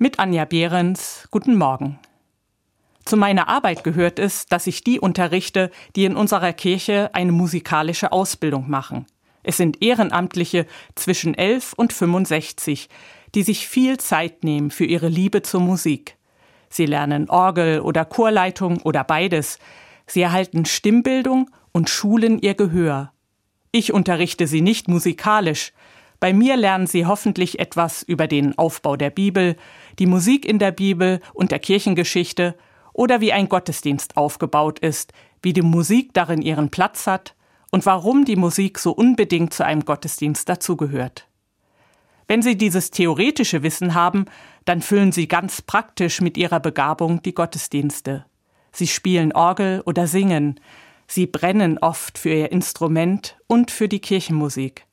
Mit Anja Behrens, guten Morgen. Zu meiner Arbeit gehört es, dass ich die unterrichte, die in unserer Kirche eine musikalische Ausbildung machen. Es sind Ehrenamtliche zwischen 11 und 65, die sich viel Zeit nehmen für ihre Liebe zur Musik. Sie lernen Orgel oder Chorleitung oder beides. Sie erhalten Stimmbildung und schulen ihr Gehör. Ich unterrichte sie nicht musikalisch, bei mir lernen Sie hoffentlich etwas über den Aufbau der Bibel, die Musik in der Bibel und der Kirchengeschichte oder wie ein Gottesdienst aufgebaut ist, wie die Musik darin ihren Platz hat und warum die Musik so unbedingt zu einem Gottesdienst dazugehört. Wenn Sie dieses theoretische Wissen haben, dann füllen Sie ganz praktisch mit Ihrer Begabung die Gottesdienste. Sie spielen Orgel oder singen, Sie brennen oft für Ihr Instrument und für die Kirchenmusik.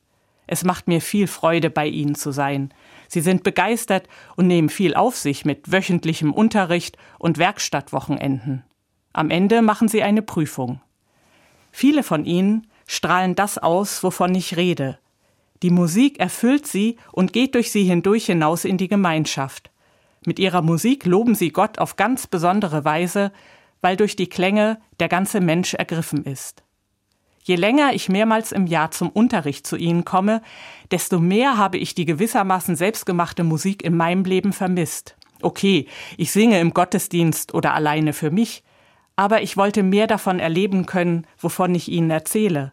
Es macht mir viel Freude, bei Ihnen zu sein. Sie sind begeistert und nehmen viel auf sich mit wöchentlichem Unterricht und Werkstattwochenenden. Am Ende machen Sie eine Prüfung. Viele von Ihnen strahlen das aus, wovon ich rede. Die Musik erfüllt sie und geht durch sie hindurch hinaus in die Gemeinschaft. Mit ihrer Musik loben sie Gott auf ganz besondere Weise, weil durch die Klänge der ganze Mensch ergriffen ist. Je länger ich mehrmals im Jahr zum Unterricht zu Ihnen komme, desto mehr habe ich die gewissermaßen selbstgemachte Musik in meinem Leben vermisst. Okay, ich singe im Gottesdienst oder alleine für mich, aber ich wollte mehr davon erleben können, wovon ich Ihnen erzähle.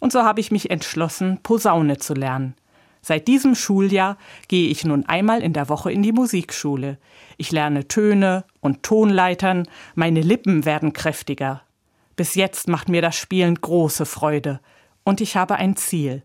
Und so habe ich mich entschlossen, Posaune zu lernen. Seit diesem Schuljahr gehe ich nun einmal in der Woche in die Musikschule. Ich lerne Töne und Tonleitern, meine Lippen werden kräftiger. Bis jetzt macht mir das Spielen große Freude. Und ich habe ein Ziel.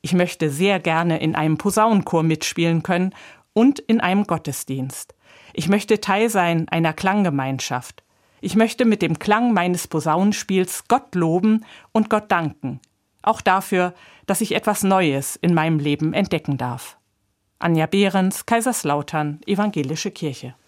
Ich möchte sehr gerne in einem Posaunenchor mitspielen können und in einem Gottesdienst. Ich möchte Teil sein einer Klanggemeinschaft. Ich möchte mit dem Klang meines Posaunenspiels Gott loben und Gott danken. Auch dafür, dass ich etwas Neues in meinem Leben entdecken darf. Anja Behrens, Kaiserslautern, Evangelische Kirche.